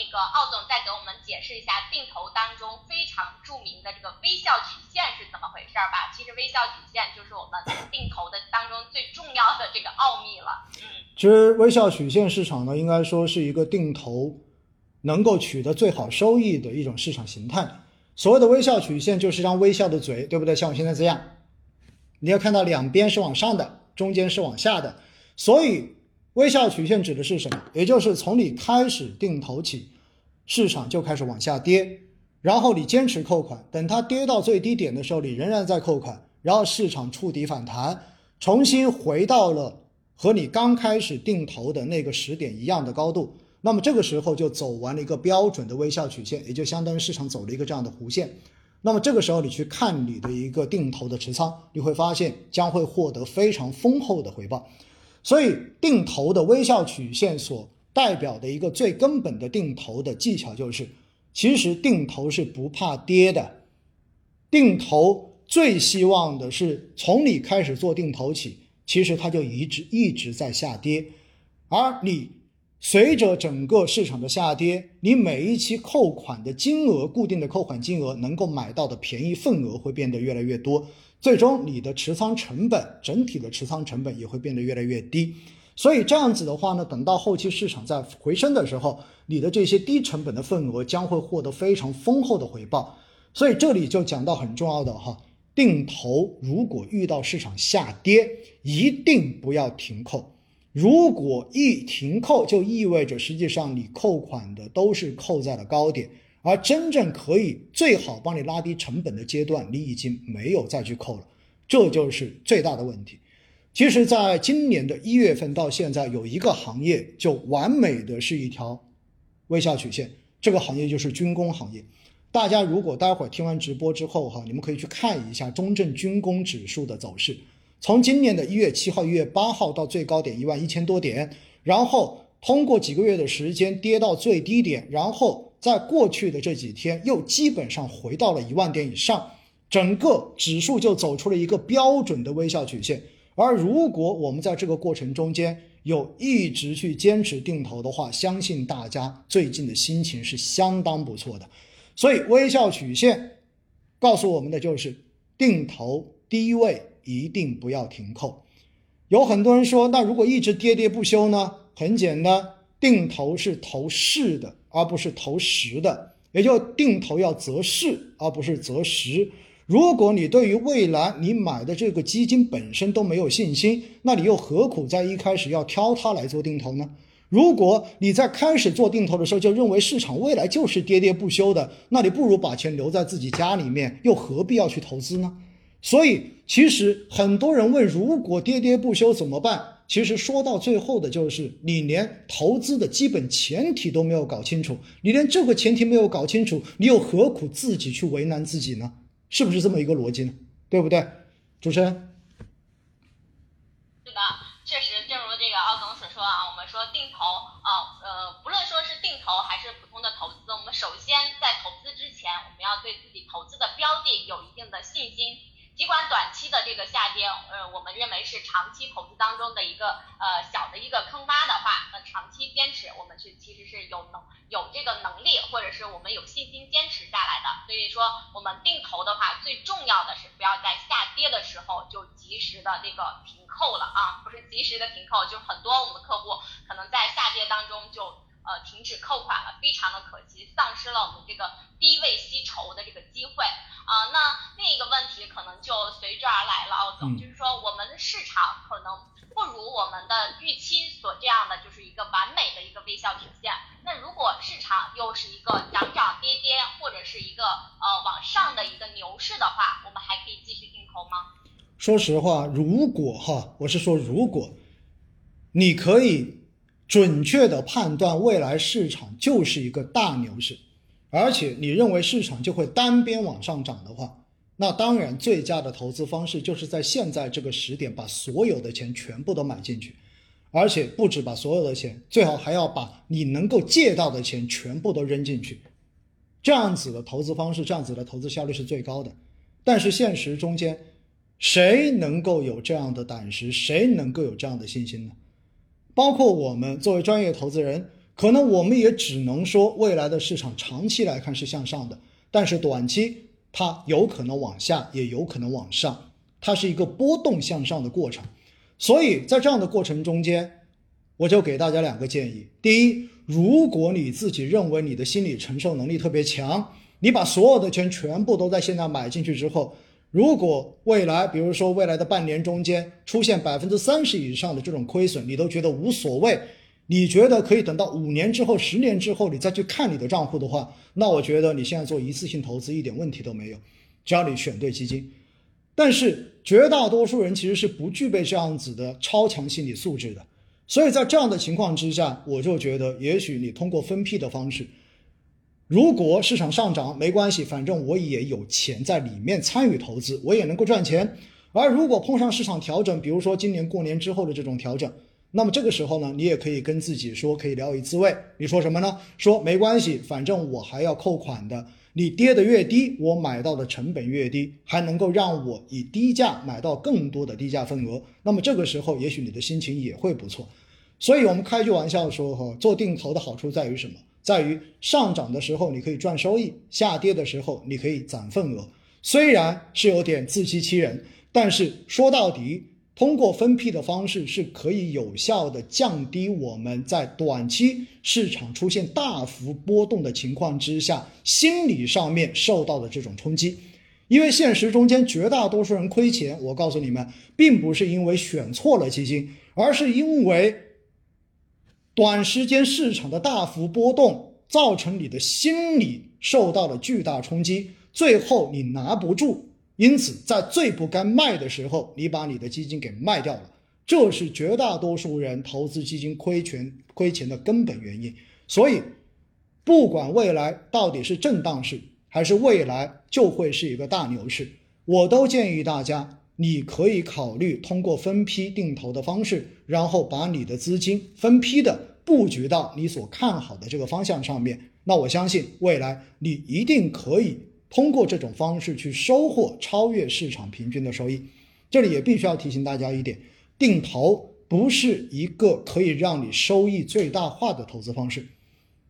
那个奥总再给我们解释一下定投当中非常著名的这个微笑曲线是怎么回事儿吧？其实微笑曲线就是我们定投的当中最重要的这个奥秘了。嗯，其实微笑曲线市场呢，应该说是一个定投能够取得最好收益的一种市场形态。所谓的微笑曲线就是一张微笑的嘴，对不对？像我现在这样，你要看到两边是往上的，中间是往下的，所以。微笑曲线指的是什么？也就是从你开始定投起，市场就开始往下跌，然后你坚持扣款，等它跌到最低点的时候，你仍然在扣款，然后市场触底反弹，重新回到了和你刚开始定投的那个时点一样的高度，那么这个时候就走完了一个标准的微笑曲线，也就相当于市场走了一个这样的弧线。那么这个时候你去看你的一个定投的持仓，你会发现将会获得非常丰厚的回报。所以，定投的微笑曲线所代表的一个最根本的定投的技巧就是，其实定投是不怕跌的。定投最希望的是从你开始做定投起，其实它就一直一直在下跌，而你随着整个市场的下跌，你每一期扣款的金额，固定的扣款金额能够买到的便宜份额会变得越来越多。最终，你的持仓成本整体的持仓成本也会变得越来越低，所以这样子的话呢，等到后期市场在回升的时候，你的这些低成本的份额将会获得非常丰厚的回报。所以这里就讲到很重要的哈，定投如果遇到市场下跌，一定不要停扣。如果一停扣，就意味着实际上你扣款的都是扣在了高点。而真正可以最好帮你拉低成本的阶段，你已经没有再去扣了，这就是最大的问题。其实，在今年的一月份到现在，有一个行业就完美的是一条微笑曲线，这个行业就是军工行业。大家如果待会儿听完直播之后哈，你们可以去看一下中证军工指数的走势，从今年的一月七号、一月八号到最高点一万一千多点，然后通过几个月的时间跌到最低点，然后。在过去的这几天，又基本上回到了一万点以上，整个指数就走出了一个标准的微笑曲线。而如果我们在这个过程中间有一直去坚持定投的话，相信大家最近的心情是相当不错的。所以，微笑曲线告诉我们的就是，定投低位一定不要停扣。有很多人说，那如果一直跌跌不休呢？很简单，定投是投势的。而不是投实的，也就定投要择势，而不是择时。如果你对于未来你买的这个基金本身都没有信心，那你又何苦在一开始要挑它来做定投呢？如果你在开始做定投的时候就认为市场未来就是跌跌不休的，那你不如把钱留在自己家里面，又何必要去投资呢？所以，其实很多人问：如果跌跌不休怎么办？其实说到最后的就是你连投资的基本前提都没有搞清楚，你连这个前提没有搞清楚，你又何苦自己去为难自己呢？是不是这么一个逻辑呢？对不对？主持人？是的，确实，正如这个奥总所说啊，我们说定投啊，呃，不论说是定投还是普通的投资，我们首先在投资之前，我们要对自己投资的标的有一定的信心。尽管短期的这个下跌，呃，我们认为是长期投资当中的一个呃小的一个坑洼的话，那长期坚持，我们是其实是有能有这个能力，或者是我们有信心坚持下来的。所以说，我们定投的话，最重要的是不要在下跌的时候就及时的这个停扣了啊，不是及时的停扣，就很多我们客户可能在下跌当中就呃停止扣款了，非常的可惜，丧失了我们这个低位吸筹的这个机会。啊，那另一个问题可能就随之而来了，奥总，就是说我们的市场可能不如我们的预期所这样的，就是一个完美的一个微笑曲线。那如果市场又是一个涨涨跌跌，或者是一个呃往上的一个牛市的话，我们还可以继续定投吗？说实话，如果哈，我是说如果你可以准确的判断未来市场就是一个大牛市。而且你认为市场就会单边往上涨的话，那当然最佳的投资方式就是在现在这个时点把所有的钱全部都买进去，而且不止把所有的钱，最好还要把你能够借到的钱全部都扔进去，这样子的投资方式，这样子的投资效率是最高的。但是现实中间，谁能够有这样的胆识，谁能够有这样的信心呢？包括我们作为专业投资人。可能我们也只能说未来的市场长期来看是向上的，但是短期它有可能往下，也有可能往上，它是一个波动向上的过程。所以在这样的过程中间，我就给大家两个建议：第一，如果你自己认为你的心理承受能力特别强，你把所有的钱全部都在现在买进去之后，如果未来，比如说未来的半年中间出现百分之三十以上的这种亏损，你都觉得无所谓，你觉得可以等到五年之后、十年之后你再去看你的账户的话，那我觉得你现在做一次性投资一点问题都没有，只要你选对基金。但是绝大多数人其实是不具备这样子的超强心理素质的，所以在这样的情况之下，我就觉得也许你通过分批的方式。如果市场上涨没关系，反正我也有钱在里面参与投资，我也能够赚钱。而如果碰上市场调整，比如说今年过年之后的这种调整，那么这个时候呢，你也可以跟自己说，可以聊以自慰。你说什么呢？说没关系，反正我还要扣款的。你跌得越低，我买到的成本越低，还能够让我以低价买到更多的低价份额。那么这个时候，也许你的心情也会不错。所以我们开句玩笑说，哈，做定投的好处在于什么？在于上涨的时候你可以赚收益，下跌的时候你可以攒份额。虽然是有点自欺欺人，但是说到底，通过分批的方式是可以有效的降低我们在短期市场出现大幅波动的情况之下，心理上面受到的这种冲击。因为现实中间绝大多数人亏钱，我告诉你们，并不是因为选错了基金，而是因为。短时间市场的大幅波动，造成你的心理受到了巨大冲击，最后你拿不住，因此在最不该卖的时候，你把你的基金给卖掉了，这是绝大多数人投资基金亏钱亏钱的根本原因。所以，不管未来到底是震荡市，还是未来就会是一个大牛市，我都建议大家，你可以考虑通过分批定投的方式。然后把你的资金分批的布局到你所看好的这个方向上面，那我相信未来你一定可以通过这种方式去收获超越市场平均的收益。这里也必须要提醒大家一点，定投不是一个可以让你收益最大化的投资方式，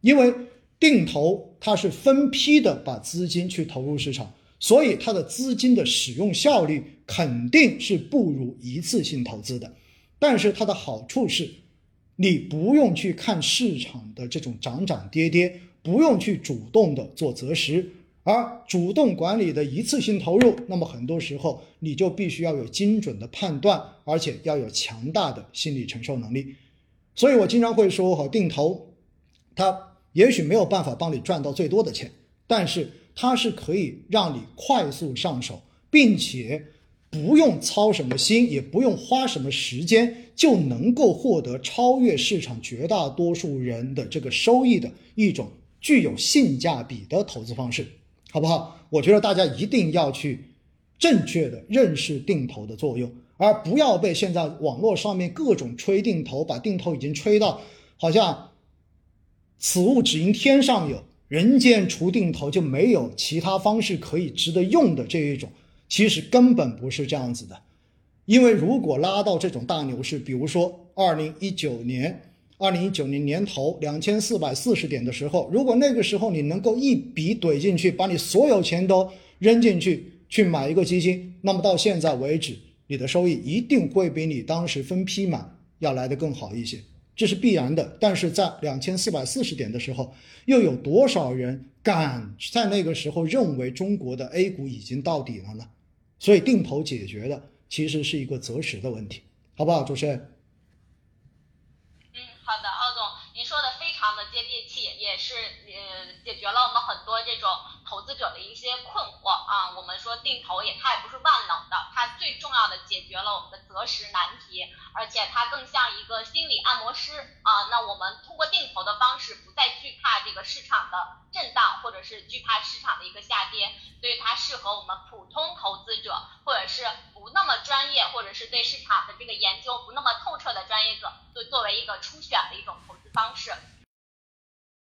因为定投它是分批的把资金去投入市场，所以它的资金的使用效率肯定是不如一次性投资的。但是它的好处是，你不用去看市场的这种涨涨跌跌，不用去主动的做择时，而主动管理的一次性投入，那么很多时候你就必须要有精准的判断，而且要有强大的心理承受能力。所以我经常会说，哈，定投，它也许没有办法帮你赚到最多的钱，但是它是可以让你快速上手，并且。不用操什么心，也不用花什么时间，就能够获得超越市场绝大多数人的这个收益的一种具有性价比的投资方式，好不好？我觉得大家一定要去正确的认识定投的作用，而不要被现在网络上面各种吹定投，把定投已经吹到好像此物只应天上有，人间除定投就没有其他方式可以值得用的这一种。其实根本不是这样子的，因为如果拉到这种大牛市，比如说二零一九年，二零一九年年头两千四百四十点的时候，如果那个时候你能够一笔怼进去，把你所有钱都扔进去去买一个基金，那么到现在为止，你的收益一定会比你当时分批买要来的更好一些，这是必然的。但是在两千四百四十点的时候，又有多少人敢在那个时候认为中国的 A 股已经到底了呢？所以定投解决的其实是一个择时的问题，好不好，主持人？嗯，好的，奥总，您说的非常的接地气，也是呃解决了我们很多这种投资者的一些困惑啊。我们说定投也它也不是万能的，它最重要的解决了我们的择时难题，而且它更像一个心理按摩师啊。那我们通过定投的方式，不再惧怕这个市场的震荡，或者是惧怕市场的一个下跌，所以它适合我们普通投资者，或者是不那么专业，或者是对市场的这个研究不那么透彻的专业者，作作为一个初选的一种投资方式。